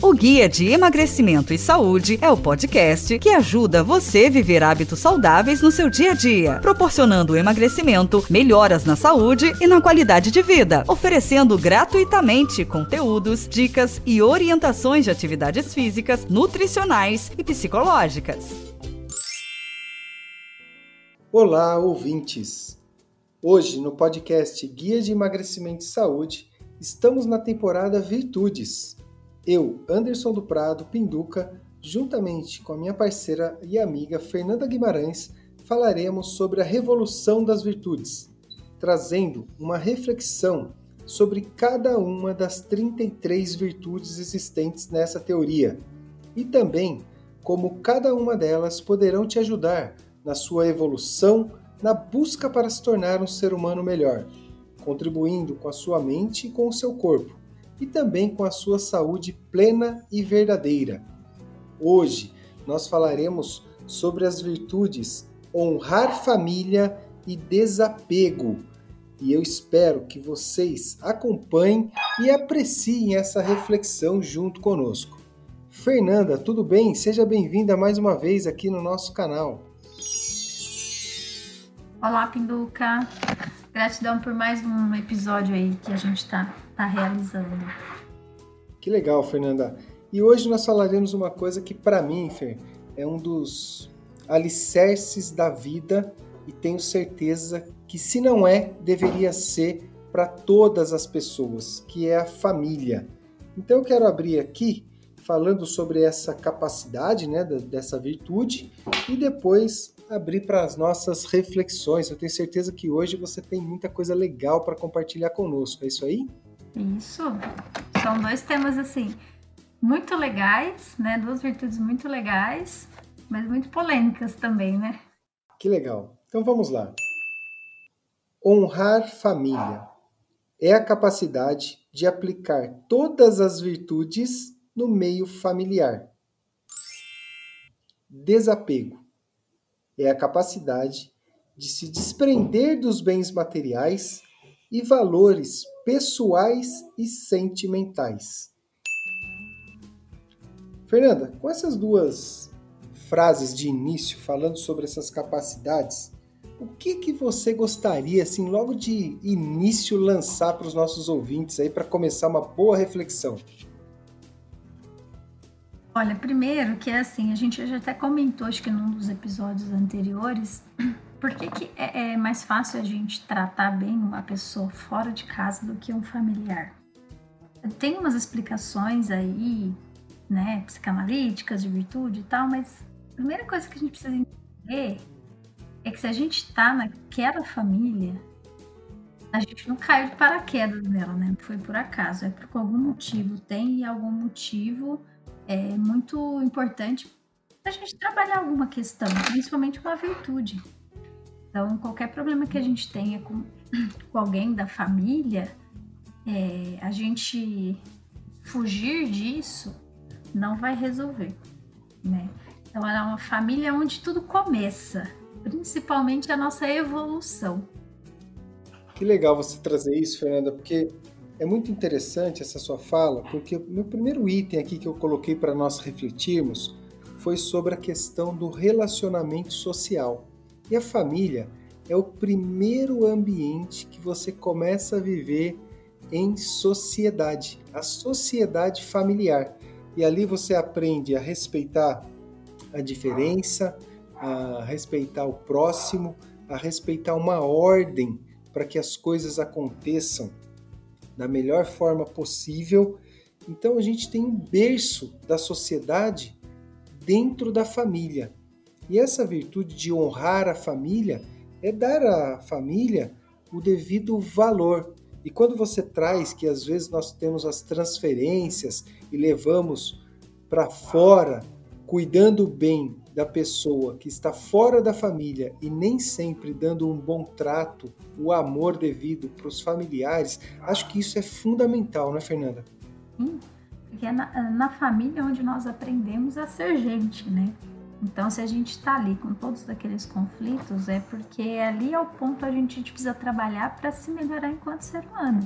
O Guia de Emagrecimento e Saúde é o podcast que ajuda você a viver hábitos saudáveis no seu dia a dia, proporcionando emagrecimento, melhoras na saúde e na qualidade de vida, oferecendo gratuitamente conteúdos, dicas e orientações de atividades físicas, nutricionais e psicológicas. Olá, ouvintes! Hoje, no podcast Guia de Emagrecimento e Saúde, estamos na temporada Virtudes eu, Anderson do Prado Pinduca, juntamente com a minha parceira e amiga Fernanda Guimarães, falaremos sobre a revolução das virtudes, trazendo uma reflexão sobre cada uma das 33 virtudes existentes nessa teoria e também como cada uma delas poderão te ajudar na sua evolução, na busca para se tornar um ser humano melhor, contribuindo com a sua mente e com o seu corpo e também com a sua saúde plena e verdadeira. Hoje nós falaremos sobre as virtudes honrar família e desapego. E eu espero que vocês acompanhem e apreciem essa reflexão junto conosco. Fernanda, tudo bem? Seja bem-vinda mais uma vez aqui no nosso canal. Olá, Pinduca. Gratidão por mais um episódio aí que a gente está tá realizando. Que legal, Fernanda. E hoje nós falaremos uma coisa que para mim, Fer, é um dos alicerces da vida e tenho certeza que se não é, deveria ser para todas as pessoas, que é a família. Então eu quero abrir aqui falando sobre essa capacidade, né, dessa virtude e depois abrir para as nossas reflexões. Eu tenho certeza que hoje você tem muita coisa legal para compartilhar conosco. É isso aí? Isso. São dois temas assim muito legais, né? Duas virtudes muito legais, mas muito polêmicas também, né? Que legal. Então vamos lá. Honrar família é a capacidade de aplicar todas as virtudes no meio familiar. Desapego é a capacidade de se desprender dos bens materiais e valores pessoais e sentimentais. Fernanda, com essas duas frases de início falando sobre essas capacidades, o que que você gostaria assim logo de início lançar para os nossos ouvintes aí para começar uma boa reflexão? Olha, primeiro que é assim, a gente já até comentou, acho que num dos episódios anteriores, por que, que é, é mais fácil a gente tratar bem uma pessoa fora de casa do que um familiar? Tem umas explicações aí, né, psicanalíticas de virtude e tal, mas a primeira coisa que a gente precisa entender é que se a gente tá naquela família, a gente não caiu de paraquedas nela, né? Não foi por acaso, é por algum motivo, tem algum motivo é muito importante a gente trabalhar alguma questão, principalmente uma virtude. Então, qualquer problema que a gente tenha com, com alguém da família, é, a gente fugir disso não vai resolver, né? Então, é uma família onde tudo começa, principalmente a nossa evolução. Que legal você trazer isso, Fernanda, porque é muito interessante essa sua fala, porque o meu primeiro item aqui que eu coloquei para nós refletirmos foi sobre a questão do relacionamento social. E a família é o primeiro ambiente que você começa a viver em sociedade, a sociedade familiar. E ali você aprende a respeitar a diferença, a respeitar o próximo, a respeitar uma ordem para que as coisas aconteçam da melhor forma possível. Então a gente tem um berço da sociedade dentro da família. E essa virtude de honrar a família é dar à família o devido valor. E quando você traz que às vezes nós temos as transferências e levamos para fora, cuidando bem da pessoa que está fora da família e nem sempre dando um bom trato, o amor devido para os familiares, acho que isso é fundamental, né, Fernanda? Sim, porque é na, na família onde nós aprendemos a ser gente, né? Então, se a gente está ali com todos aqueles conflitos, é porque ali é o ponto a gente precisa trabalhar para se melhorar enquanto ser humano.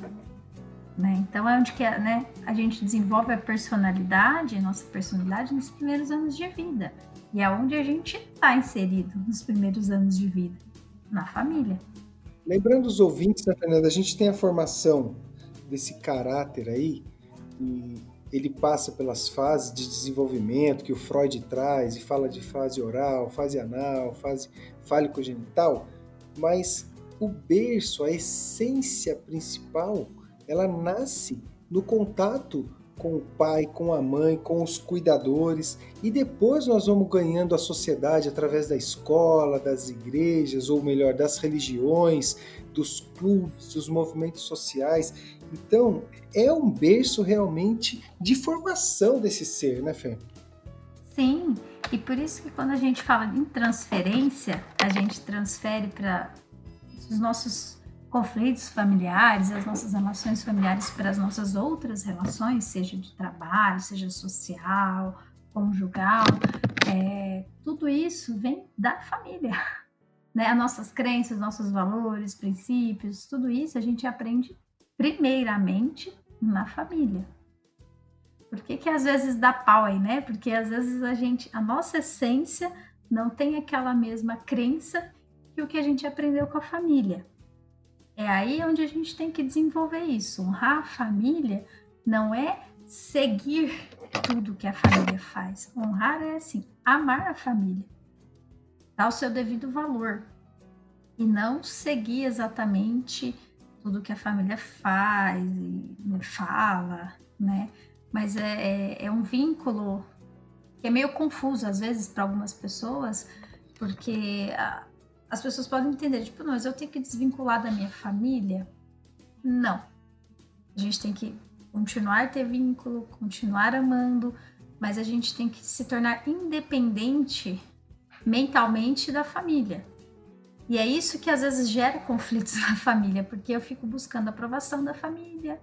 Né? Então é onde que né, a gente desenvolve a personalidade, nossa personalidade nos primeiros anos de vida. E é onde a gente está inserido nos primeiros anos de vida, na família. Lembrando os ouvintes, né, Fernanda, a gente tem a formação desse caráter aí, e ele passa pelas fases de desenvolvimento que o Freud traz e fala de fase oral, fase anal, fase fálico-genital, mas o berço, a essência principal, ela nasce no contato com o pai, com a mãe, com os cuidadores, e depois nós vamos ganhando a sociedade através da escola, das igrejas, ou melhor, das religiões, dos clubes, dos movimentos sociais. Então, é um berço realmente de formação desse ser, né, Fê? Sim, e por isso que quando a gente fala em transferência, a gente transfere para os nossos conflitos familiares, as nossas relações familiares para as nossas outras relações, seja de trabalho, seja social, conjugal, é, tudo isso vem da família. Né? As nossas crenças, nossos valores, princípios, tudo isso a gente aprende primeiramente na família. Por que, que às vezes dá pau aí, né? Porque às vezes a gente, a nossa essência não tem aquela mesma crença que o que a gente aprendeu com a família. É aí onde a gente tem que desenvolver isso. Honrar a família não é seguir tudo que a família faz. Honrar é assim, amar a família, dar o seu devido valor e não seguir exatamente tudo que a família faz e fala, né? Mas é, é, é um vínculo que é meio confuso às vezes para algumas pessoas, porque as pessoas podem entender, tipo, não, mas eu tenho que desvincular da minha família. Não. A gente tem que continuar a ter vínculo, continuar amando, mas a gente tem que se tornar independente mentalmente da família. E é isso que às vezes gera conflitos na família, porque eu fico buscando a aprovação da família,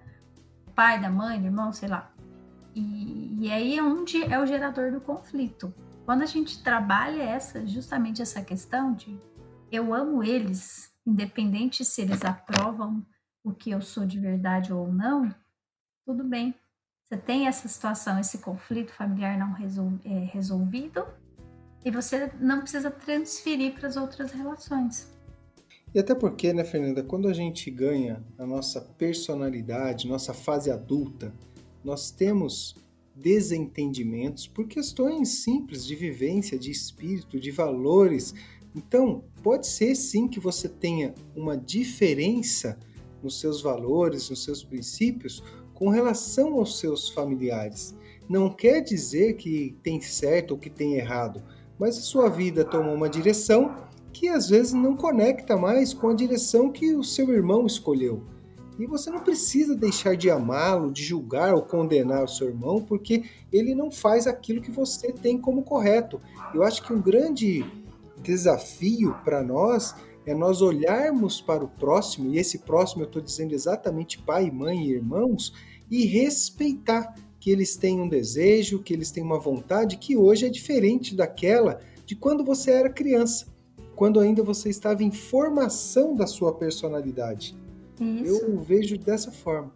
pai, da mãe, do irmão, sei lá. E, e aí é onde é o gerador do conflito. Quando a gente trabalha essa, justamente essa questão de eu amo eles, independente se eles aprovam o que eu sou de verdade ou não, tudo bem. Você tem essa situação, esse conflito familiar não é, resolvido e você não precisa transferir para as outras relações. E até porque, né, Fernanda, quando a gente ganha a nossa personalidade, nossa fase adulta, nós temos desentendimentos por questões simples de vivência, de espírito, de valores, então, pode ser sim que você tenha uma diferença nos seus valores, nos seus princípios com relação aos seus familiares. Não quer dizer que tem certo ou que tem errado, mas a sua vida tomou uma direção que às vezes não conecta mais com a direção que o seu irmão escolheu. E você não precisa deixar de amá-lo, de julgar ou condenar o seu irmão, porque ele não faz aquilo que você tem como correto. Eu acho que um grande desafio para nós é nós olharmos para o próximo, e esse próximo eu estou dizendo exatamente pai, mãe e irmãos, e respeitar que eles têm um desejo, que eles têm uma vontade que hoje é diferente daquela de quando você era criança, quando ainda você estava em formação da sua personalidade. Isso. Eu vejo dessa forma.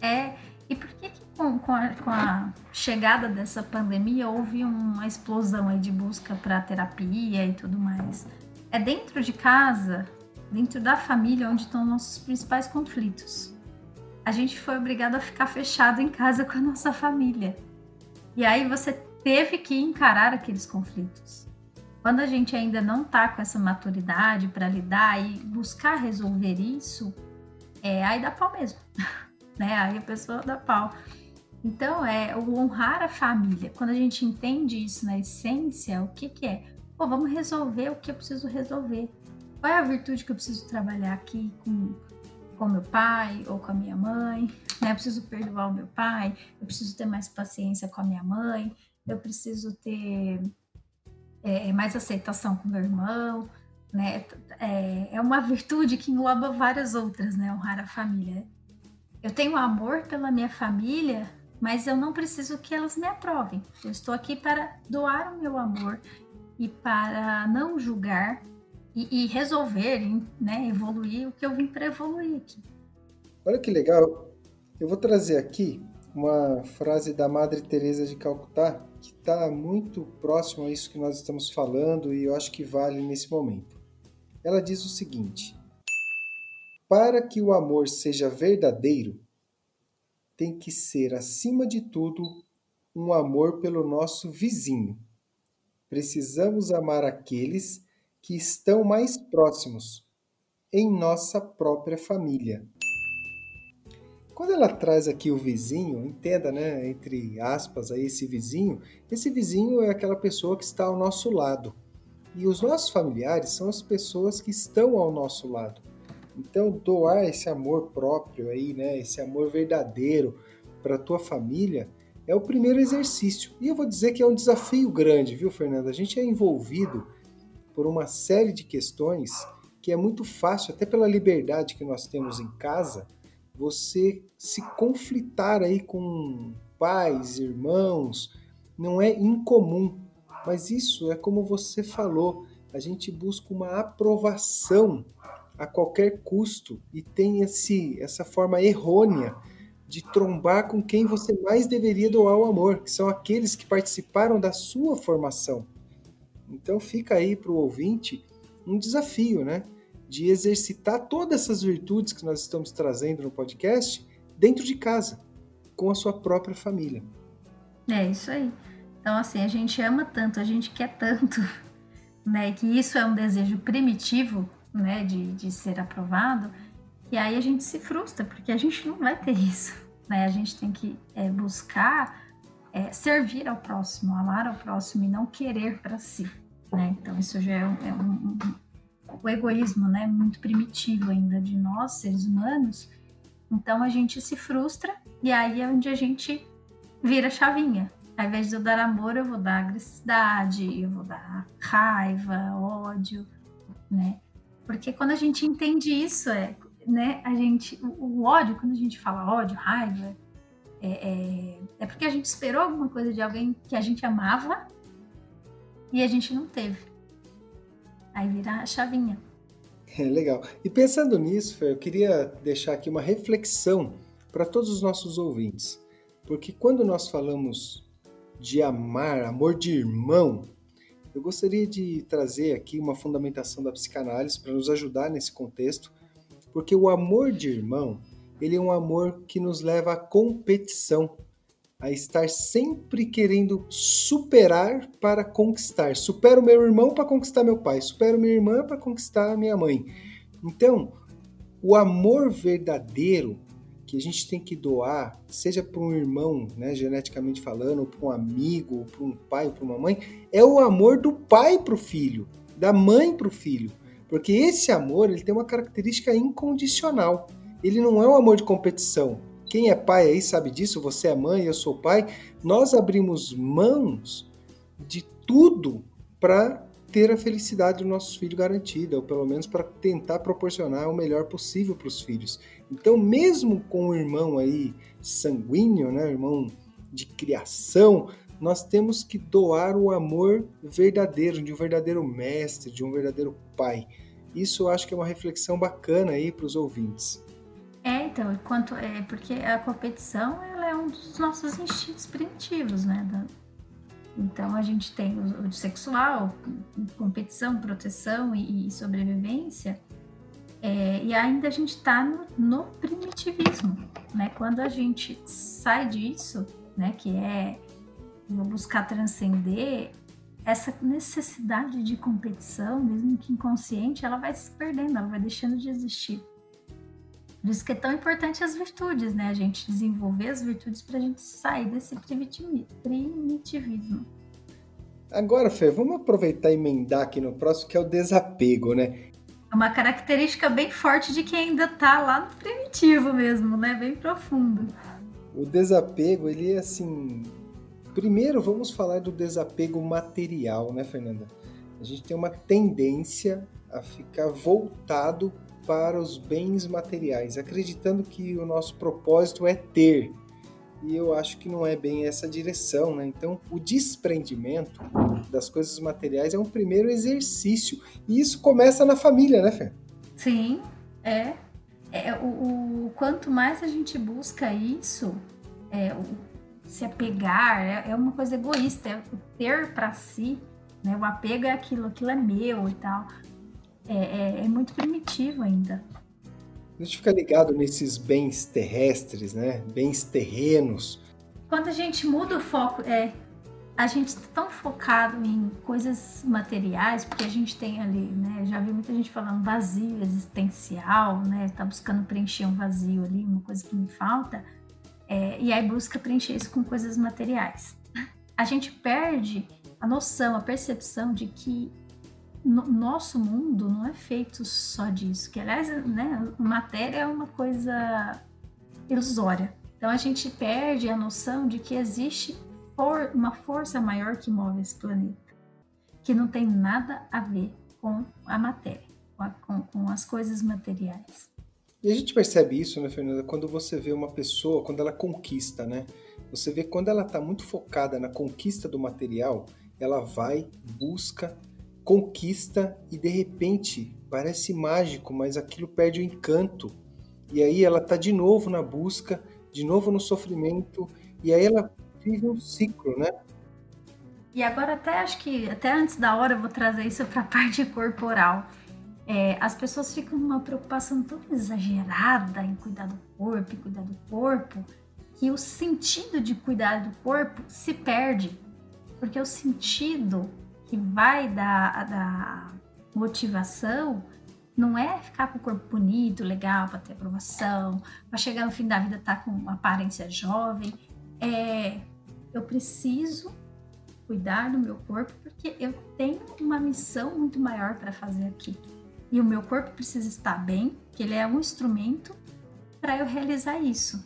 É, e por que, que com, com, a, com, a, chegada dessa pandemia houve uma explosão aí de busca para terapia e tudo mais? É dentro de casa, dentro da família, onde estão nossos principais conflitos. A gente foi obrigado a ficar fechado em casa com a nossa família. E aí você teve que encarar aqueles conflitos. Quando a gente ainda não está com essa maturidade para lidar e buscar resolver isso, é aí dá pau mesmo. né? Aí a pessoa dá pau. Então, é o honrar a família. Quando a gente entende isso na essência, o que, que é? Pô, vamos resolver o que eu preciso resolver. Qual é a virtude que eu preciso trabalhar aqui com, com meu pai ou com a minha mãe? Né? Eu preciso perdoar o meu pai, eu preciso ter mais paciência com a minha mãe, eu preciso ter é, mais aceitação com meu irmão. Né? É, é uma virtude que engloba várias outras, né? Honrar a família eu tenho amor pela minha família, mas eu não preciso que elas me aprovem. Eu estou aqui para doar o meu amor e para não julgar e, e resolver, né, evoluir o que eu vim para evoluir aqui. Olha que legal. Eu vou trazer aqui uma frase da Madre Teresa de Calcutá que está muito próximo a isso que nós estamos falando e eu acho que vale nesse momento. Ela diz o seguinte: Para que o amor seja verdadeiro, tem que ser, acima de tudo, um amor pelo nosso vizinho. Precisamos amar aqueles que estão mais próximos, em nossa própria família. Quando ela traz aqui o vizinho, entenda, né, entre aspas, aí esse vizinho, esse vizinho é aquela pessoa que está ao nosso lado. E os nossos familiares são as pessoas que estão ao nosso lado. Então, doar esse amor próprio aí, né, esse amor verdadeiro para a tua família é o primeiro exercício. E eu vou dizer que é um desafio grande, viu, Fernanda? A gente é envolvido por uma série de questões que é muito fácil, até pela liberdade que nós temos em casa, você se conflitar aí com pais, irmãos, não é incomum. Mas isso é como você falou, a gente busca uma aprovação a qualquer custo e tem esse, essa forma errônea de trombar com quem você mais deveria doar o amor, que são aqueles que participaram da sua formação. Então fica aí para o ouvinte um desafio, né? de exercitar todas essas virtudes que nós estamos trazendo no podcast dentro de casa, com a sua própria família. É isso aí. Então, assim, a gente ama tanto, a gente quer tanto, né? Que isso é um desejo primitivo, né? De, de ser aprovado. E aí a gente se frustra, porque a gente não vai ter isso, né? A gente tem que é, buscar é, servir ao próximo, amar ao próximo e não querer para si, né? Então, isso já é um, é um o egoísmo, né, muito primitivo ainda de nós, seres humanos. Então a gente se frustra e aí é onde a gente vira chavinha. Ao invés de eu dar amor, eu vou dar agressividade, eu vou dar raiva, ódio, né? Porque quando a gente entende isso, é, né, a gente, o, o ódio, quando a gente fala ódio, raiva, é, é, é porque a gente esperou alguma coisa de alguém que a gente amava e a gente não teve. Aí vira a chavinha. É, legal. E pensando nisso, Fer, eu queria deixar aqui uma reflexão para todos os nossos ouvintes. Porque quando nós falamos de amar, amor de irmão, eu gostaria de trazer aqui uma fundamentação da psicanálise para nos ajudar nesse contexto, porque o amor de irmão, ele é um amor que nos leva à competição a estar sempre querendo superar para conquistar. Supero meu irmão para conquistar meu pai, supero minha irmã para conquistar minha mãe. Então, o amor verdadeiro que a gente tem que doar, seja para um irmão, né, geneticamente falando, ou para um amigo, ou para um pai, ou para uma mãe, é o amor do pai para o filho, da mãe para o filho. Porque esse amor ele tem uma característica incondicional. Ele não é um amor de competição. Quem é pai aí sabe disso, você é mãe, eu sou pai. Nós abrimos mãos de tudo para ter a felicidade do nosso filho garantida, ou pelo menos para tentar proporcionar o melhor possível para os filhos. Então, mesmo com o irmão aí sanguíneo, né, irmão de criação, nós temos que doar o amor verdadeiro, de um verdadeiro mestre, de um verdadeiro pai. Isso eu acho que é uma reflexão bacana aí para os ouvintes. É, então, enquanto, é porque a competição ela é um dos nossos instintos primitivos, né? Da, então a gente tem o, o sexual, competição, proteção e, e sobrevivência, é, e ainda a gente está no, no, primitivismo, né? Quando a gente sai disso, né? Que é vou buscar transcender essa necessidade de competição, mesmo que inconsciente, ela vai se perdendo, ela vai deixando de existir. Por isso que é tão importante as virtudes, né? A gente desenvolver as virtudes para a gente sair desse primitivismo. Agora, Fê, vamos aproveitar e emendar aqui no próximo, que é o desapego, né? É uma característica bem forte de quem ainda tá lá no primitivo mesmo, né? Bem profundo. O desapego, ele é assim. Primeiro, vamos falar do desapego material, né, Fernanda? A gente tem uma tendência a ficar voltado para os bens materiais, acreditando que o nosso propósito é ter. E eu acho que não é bem essa direção, né? Então, o desprendimento das coisas materiais é um primeiro exercício. E isso começa na família, né, Fê? Sim, é. é, o, o, quanto mais a gente busca isso, é, o, se apegar, é, é uma coisa egoísta, é o ter para si, né? O apego é aquilo, aquilo é meu e tal. É, é, é muito primitivo ainda. A gente fica ligado nesses bens terrestres, né? Bens terrenos. Quando a gente muda o foco, é, a gente está tão focado em coisas materiais, porque a gente tem ali, né? Já vi muita gente falando vazio existencial, né? Tá buscando preencher um vazio ali, uma coisa que me falta. É, e aí busca preencher isso com coisas materiais. A gente perde a noção, a percepção de que no nosso mundo não é feito só disso, que aliás, né, matéria é uma coisa ilusória. Então a gente perde a noção de que existe for, uma força maior que move esse planeta, que não tem nada a ver com a matéria, com, a, com, com as coisas materiais. E a gente percebe isso, né, Fernanda, quando você vê uma pessoa, quando ela conquista, né? Você vê quando ela está muito focada na conquista do material, ela vai, busca, conquista e de repente parece mágico, mas aquilo perde o encanto. E aí ela está de novo na busca, de novo no sofrimento, e aí ela vive um ciclo, né? E agora até acho que até antes da hora eu vou trazer isso para a parte corporal é, as pessoas ficam numa preocupação tão exagerada em cuidar do corpo, em cuidar do corpo, que o sentido de cuidar do corpo se perde. Porque o sentido que vai da, da motivação não é ficar com o corpo bonito, legal, para ter aprovação, para chegar no fim da vida estar tá com uma aparência jovem. É, eu preciso cuidar do meu corpo porque eu tenho uma missão muito maior para fazer aqui e o meu corpo precisa estar bem, que ele é um instrumento para eu realizar isso,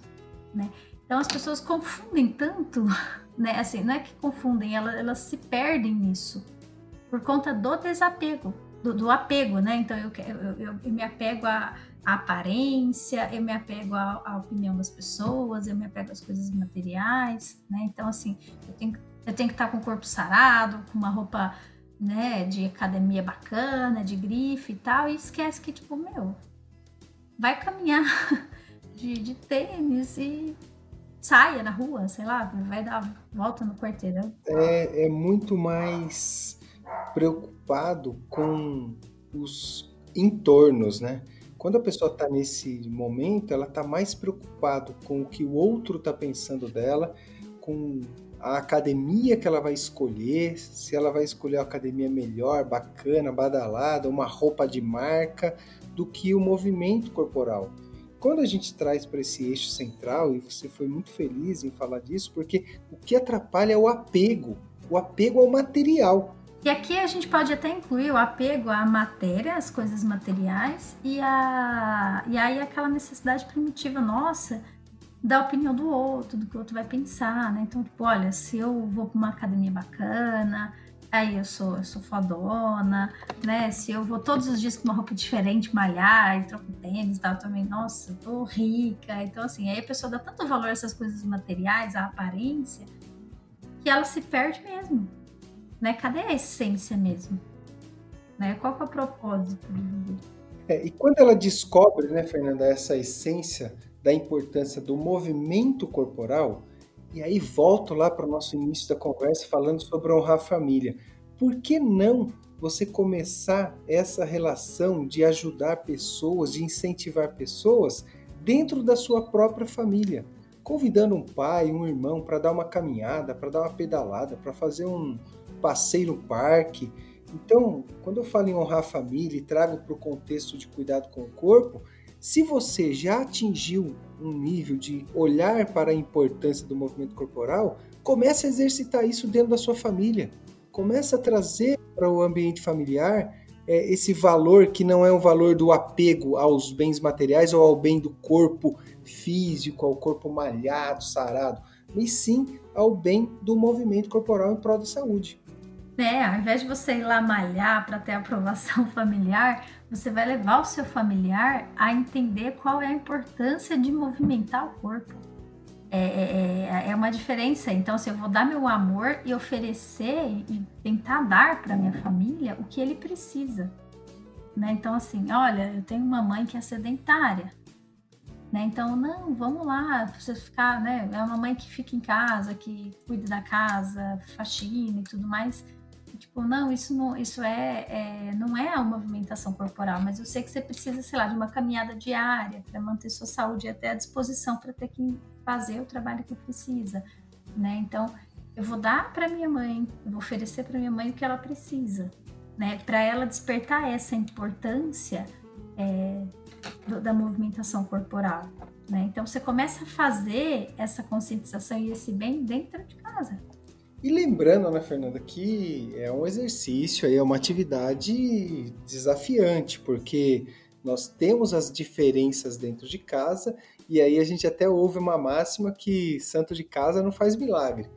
né? Então as pessoas confundem tanto, né? Assim, não é que confundem, elas, elas se perdem nisso por conta do desapego, do, do apego, né? Então eu, eu, eu, me apego à, à, aparência, eu me apego à, à, opinião das pessoas, eu me apego às coisas materiais, né? Então assim, eu tenho, eu tenho que estar com o corpo sarado, com uma roupa né, de academia bacana, de grife e tal, e esquece que, tipo, meu, vai caminhar de, de tênis e saia na rua, sei lá, vai dar volta no quarteirão. É, é muito mais preocupado com os entornos, né? Quando a pessoa está nesse momento, ela está mais preocupado com o que o outro está pensando dela, com a academia que ela vai escolher, se ela vai escolher a academia melhor, bacana, badalada, uma roupa de marca, do que o movimento corporal. Quando a gente traz para esse eixo central, e você foi muito feliz em falar disso, porque o que atrapalha é o apego, o apego ao material. E aqui a gente pode até incluir o apego à matéria, às coisas materiais, e, a, e aí aquela necessidade primitiva nossa da opinião do outro, do que o outro vai pensar, né? Então, tipo, olha, se eu vou para uma academia bacana, aí eu sou, eu sou fodona, né? Se eu vou todos os dias com uma roupa diferente, malhar e troco tênis e tal, também, nossa, tô rica. Então, assim, aí a pessoa dá tanto valor a essas coisas materiais, à aparência, que ela se perde mesmo, né? Cadê a essência mesmo? Né? Qual que é o propósito? É, e quando ela descobre, né, Fernanda, essa essência da importância do movimento corporal, e aí volto lá para o nosso início da conversa falando sobre honrar a família. Por que não você começar essa relação de ajudar pessoas, de incentivar pessoas dentro da sua própria família? Convidando um pai, um irmão para dar uma caminhada, para dar uma pedalada, para fazer um passeio no parque. Então, quando eu falo em honrar a família e trago para o contexto de cuidado com o corpo, se você já atingiu um nível de olhar para a importância do movimento corporal, comece a exercitar isso dentro da sua família. Comece a trazer para o ambiente familiar é, esse valor que não é um valor do apego aos bens materiais ou ao bem do corpo físico, ao corpo malhado, sarado, mas sim ao bem do movimento corporal em prol da saúde. É, ao invés de você ir lá malhar para ter aprovação familiar, você vai levar o seu familiar a entender qual é a importância de movimentar o corpo. É, é, é, é uma diferença. Então, se eu vou dar meu amor e oferecer e tentar dar para minha família o que ele precisa. Né? Então, assim, olha, eu tenho uma mãe que é sedentária. Né? Então, não, vamos lá, você ficar, né? É uma mãe que fica em casa, que cuida da casa, faxina e tudo mais. Tipo, não, isso não, isso é, é, não é a movimentação corporal, mas eu sei que você precisa, sei lá, de uma caminhada diária para manter sua saúde até à disposição para ter que fazer o trabalho que precisa, né? Então, eu vou dar para minha mãe, eu vou oferecer para minha mãe o que ela precisa, né? Para ela despertar essa importância é, do, da movimentação corporal, né? Então, você começa a fazer essa conscientização e esse bem dentro de casa. E lembrando, né, Fernanda, que é um exercício, é uma atividade desafiante, porque nós temos as diferenças dentro de casa, e aí a gente até ouve uma máxima que santo de casa não faz milagre,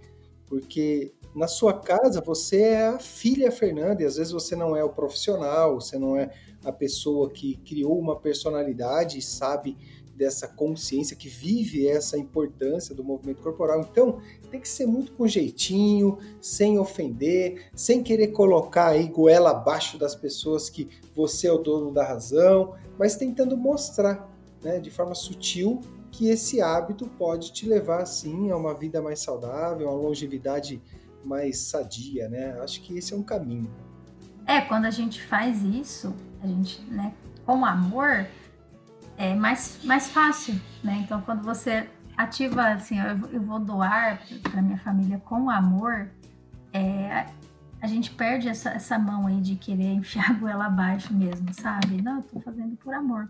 porque na sua casa você é a filha Fernanda, e às vezes você não é o profissional, você não é a pessoa que criou uma personalidade e sabe dessa consciência, que vive essa importância do movimento corporal. Então, tem que ser muito com jeitinho, sem ofender, sem querer colocar aí goela abaixo das pessoas que você é o dono da razão, mas tentando mostrar, né, de forma sutil, que esse hábito pode te levar, assim, a uma vida mais saudável, a uma longevidade mais sadia, né? Acho que esse é um caminho. É, quando a gente faz isso, a gente, né, com amor, é mais, mais fácil, né? Então, quando você ativa assim, eu, eu vou doar para minha família com amor, é, a gente perde essa, essa mão aí de querer enfiar a goela abaixo mesmo, sabe? Não, eu tô fazendo por amor.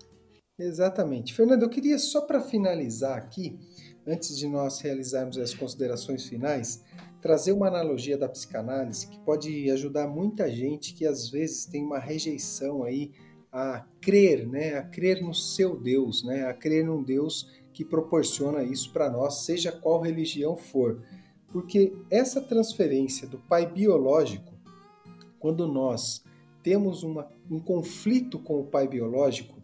Exatamente. Fernando, eu queria só para finalizar aqui, antes de nós realizarmos as considerações finais, trazer uma analogia da psicanálise que pode ajudar muita gente que às vezes tem uma rejeição aí a crer, né, a crer no seu Deus, né, a crer num Deus que proporciona isso para nós, seja qual religião for. Porque essa transferência do pai biológico, quando nós temos uma, um conflito com o pai biológico,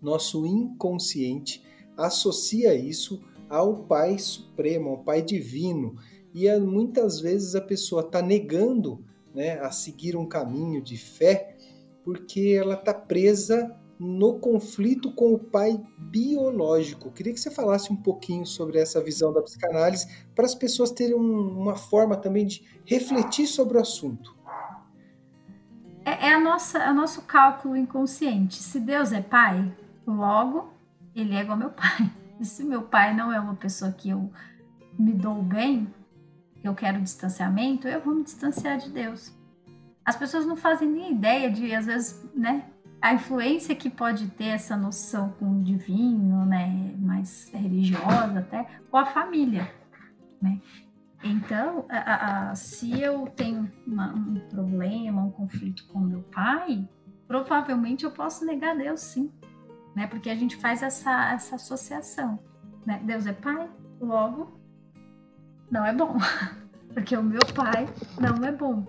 nosso inconsciente associa isso ao Pai Supremo, ao Pai Divino. E muitas vezes a pessoa está negando né, a seguir um caminho de fé porque ela está presa no conflito com o pai biológico. Queria que você falasse um pouquinho sobre essa visão da psicanálise para as pessoas terem uma forma também de refletir sobre o assunto. É, é, a nossa, é o nosso cálculo inconsciente. Se Deus é pai, logo ele é igual meu pai. E se meu pai não é uma pessoa que eu me dou bem, eu quero distanciamento, eu vou me distanciar de Deus as pessoas não fazem nem ideia de, às vezes, né, a influência que pode ter essa noção com o divino, né, mais religiosa até, com a família, né? Então, a, a, se eu tenho uma, um problema, um conflito com meu pai, provavelmente eu posso negar Deus, sim, né? Porque a gente faz essa, essa associação, né? Deus é pai, logo não é bom, porque o meu pai não é bom.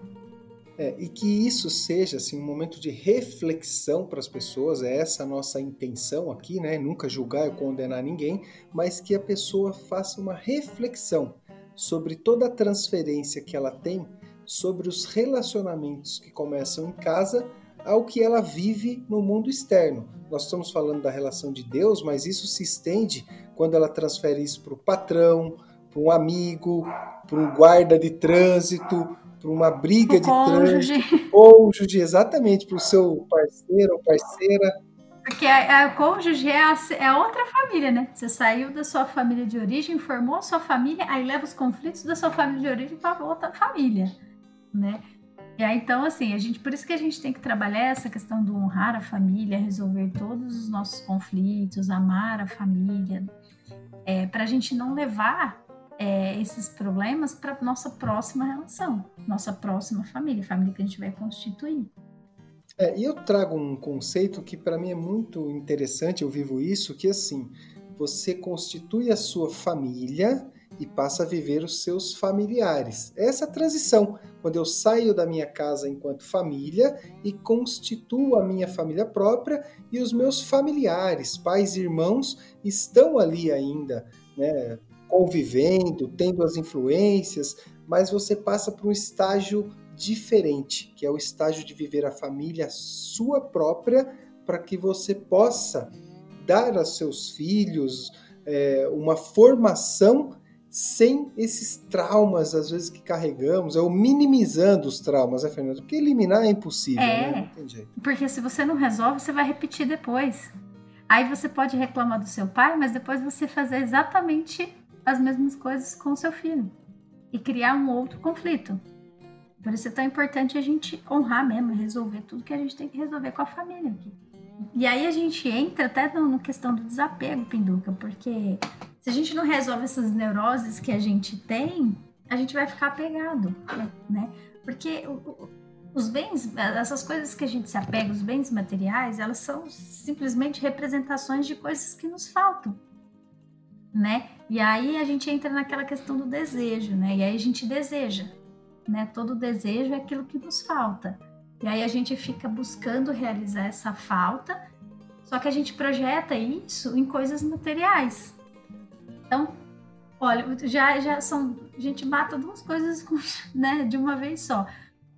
É, e que isso seja assim, um momento de reflexão para as pessoas, é essa a nossa intenção aqui, né? Nunca julgar ou condenar ninguém, mas que a pessoa faça uma reflexão sobre toda a transferência que ela tem sobre os relacionamentos que começam em casa ao que ela vive no mundo externo. Nós estamos falando da relação de Deus, mas isso se estende quando ela transfere isso para o patrão, para um amigo, para um guarda de trânsito, para uma briga o de cônjuge. trânsito, cônjuge, exatamente, para o seu parceiro ou parceira. Porque a, a cônjuge é, a, é outra família, né? Você saiu da sua família de origem, formou a sua família, aí leva os conflitos da sua família de origem para outra família, né? E aí, então, assim, a gente, por isso que a gente tem que trabalhar essa questão do honrar a família, resolver todos os nossos conflitos, amar a família, é, para a gente não levar é, esses problemas para nossa próxima relação, nossa próxima família, família que a gente vai constituir. É, e eu trago um conceito que para mim é muito interessante, eu vivo isso, que assim, você constitui a sua família e passa a viver os seus familiares. É essa transição, quando eu saio da minha casa enquanto família e constituo a minha família própria e os meus familiares, pais e irmãos, estão ali ainda, né, convivendo, tendo as influências, mas você passa por um estágio diferente, que é o estágio de viver a família sua própria, para que você possa dar aos seus filhos é, uma formação sem esses traumas, às vezes, que carregamos, ou minimizando os traumas, né, Fernanda? Porque eliminar é impossível, é, né? Porque se você não resolve, você vai repetir depois. Aí você pode reclamar do seu pai, mas depois você fazer exatamente as mesmas coisas com o seu filho e criar um outro conflito. Por isso é tão importante a gente honrar mesmo, resolver tudo que a gente tem que resolver com a família aqui. E aí a gente entra até na questão do desapego, Pinduca, porque se a gente não resolve essas neuroses que a gente tem, a gente vai ficar apegado, né? Porque os bens, essas coisas que a gente se apega, os bens materiais, elas são simplesmente representações de coisas que nos faltam, né? E aí a gente entra naquela questão do desejo, né? E aí a gente deseja, né? Todo desejo é aquilo que nos falta. E aí a gente fica buscando realizar essa falta, só que a gente projeta isso em coisas materiais. Então, olha, já, já são. A gente mata duas coisas né, de uma vez só.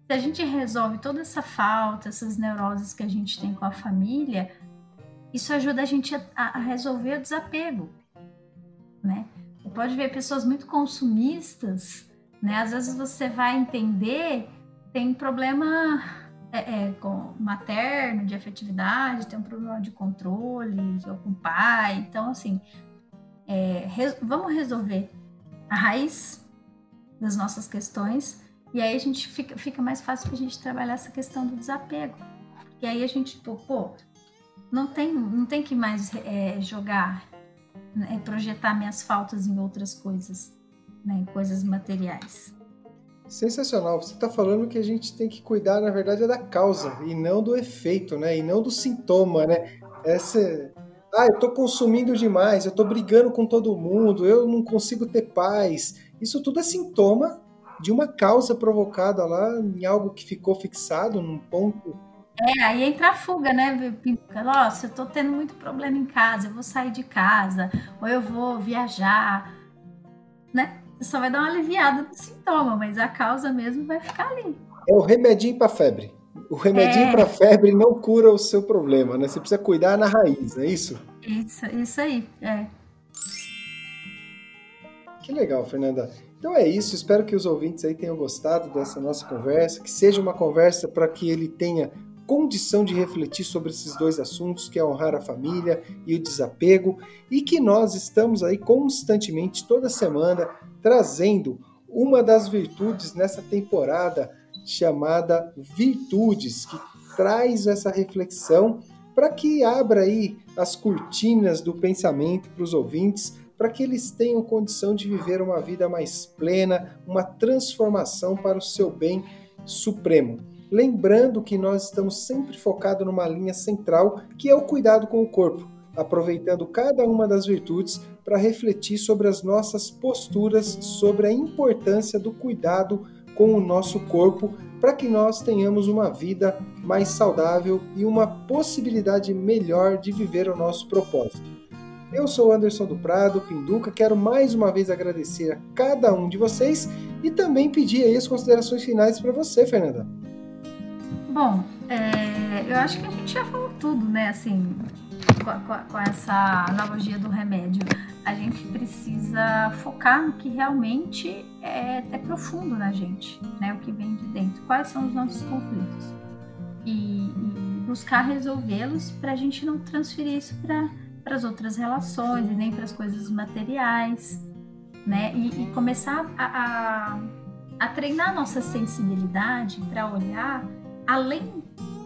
Se a gente resolve toda essa falta, essas neuroses que a gente tem com a família, isso ajuda a gente a, a resolver o desapego. Né? Você pode ver pessoas muito consumistas, né? Às vezes você vai entender, tem problema é, é, com materno, de afetividade, tem um problema de controle com o pai. Então, assim, é, vamos resolver a raiz das nossas questões e aí a gente fica, fica mais fácil para a gente trabalhar essa questão do desapego. E aí a gente, pô, pô não tem, não tem que mais é, jogar, né, projetar minhas faltas em outras coisas, né, em coisas materiais. Sensacional. Você está falando que a gente tem que cuidar, na verdade, é da causa e não do efeito, né? E não do sintoma, né? Essa, ah, eu estou consumindo demais, eu estou brigando com todo mundo, eu não consigo ter paz. Isso tudo é sintoma de uma causa provocada lá em algo que ficou fixado num ponto. É, aí entra a fuga, né? Nossa, eu estou tendo muito problema em casa, eu vou sair de casa, ou eu vou viajar, né? só vai dar uma aliviada no sintoma, mas a causa mesmo vai ficar ali. É o remedinho para febre. O remedinho é... para febre não cura o seu problema, né? Você precisa cuidar na raiz, é isso? Isso, isso aí, é. Que legal, Fernanda. Então é isso, espero que os ouvintes aí tenham gostado dessa nossa conversa, que seja uma conversa para que ele tenha condição de refletir sobre esses dois assuntos, que é honrar a família e o desapego, e que nós estamos aí constantemente, toda semana, trazendo uma das virtudes nessa temporada chamada Virtudes, que traz essa reflexão para que abra aí as cortinas do pensamento para os ouvintes, para que eles tenham condição de viver uma vida mais plena, uma transformação para o seu bem supremo. Lembrando que nós estamos sempre focados numa linha central, que é o cuidado com o corpo, aproveitando cada uma das virtudes para refletir sobre as nossas posturas, sobre a importância do cuidado com o nosso corpo, para que nós tenhamos uma vida mais saudável e uma possibilidade melhor de viver o nosso propósito. Eu sou Anderson do Prado, Pinduca, quero mais uma vez agradecer a cada um de vocês e também pedir aí as considerações finais para você, Fernanda. Bom, é, eu acho que a gente já falou tudo, né? Assim, com, com, essa analogia do remédio. A gente precisa focar no que realmente é, é profundo na gente, né? O que vem de dentro. Quais são os nossos conflitos. E, e buscar resolvê-los para a gente não transferir isso para as outras relações e nem para as coisas materiais, né? E, e começar a, a, a treinar nossa sensibilidade para olhar além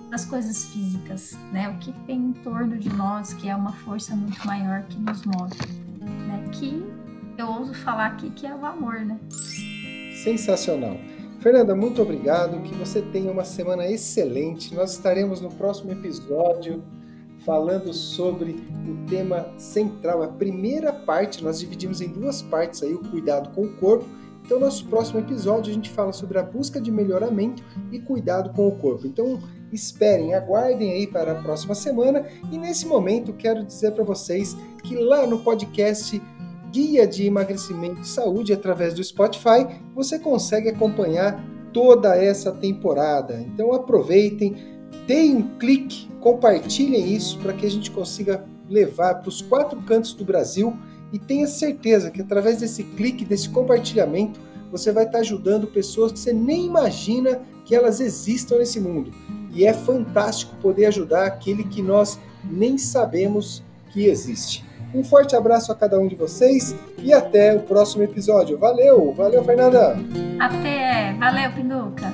das coisas físicas, né? O que tem em torno de nós que é uma força muito maior que nos move, né? Que eu ouso falar aqui que é o amor, né? Sensacional. Fernanda, muito obrigado. Que você tenha uma semana excelente. Nós estaremos no próximo episódio falando sobre o tema central, a primeira parte. Nós dividimos em duas partes aí o cuidado com o corpo então, nosso próximo episódio a gente fala sobre a busca de melhoramento e cuidado com o corpo. Então, esperem, aguardem aí para a próxima semana. E nesse momento, quero dizer para vocês que lá no podcast Guia de Emagrecimento e Saúde, através do Spotify, você consegue acompanhar toda essa temporada. Então, aproveitem, deem um clique, compartilhem isso para que a gente consiga levar para os quatro cantos do Brasil e tenha certeza que através desse clique, desse compartilhamento, você vai estar ajudando pessoas que você nem imagina que elas existam nesse mundo. E é fantástico poder ajudar aquele que nós nem sabemos que existe. Um forte abraço a cada um de vocês e até o próximo episódio. Valeu, valeu, Fernanda. Até, valeu, Pinduca.